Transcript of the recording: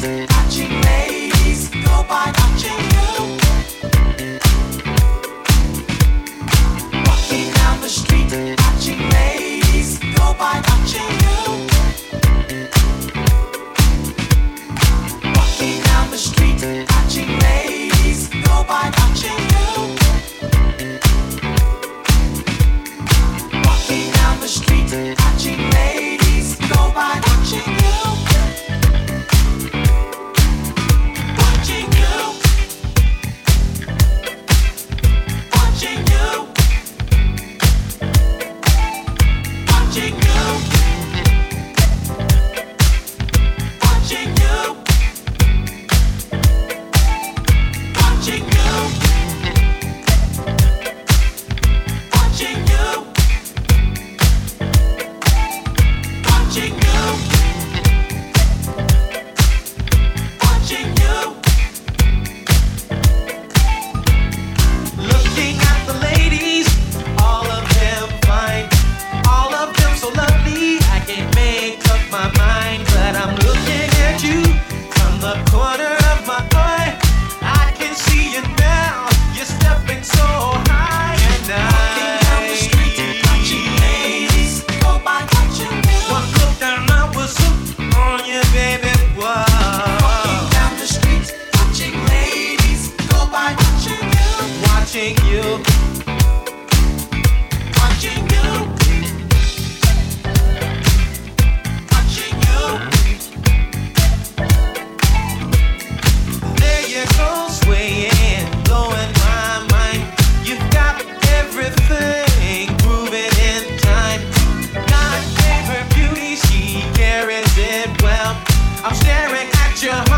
I cheat. He really must get away.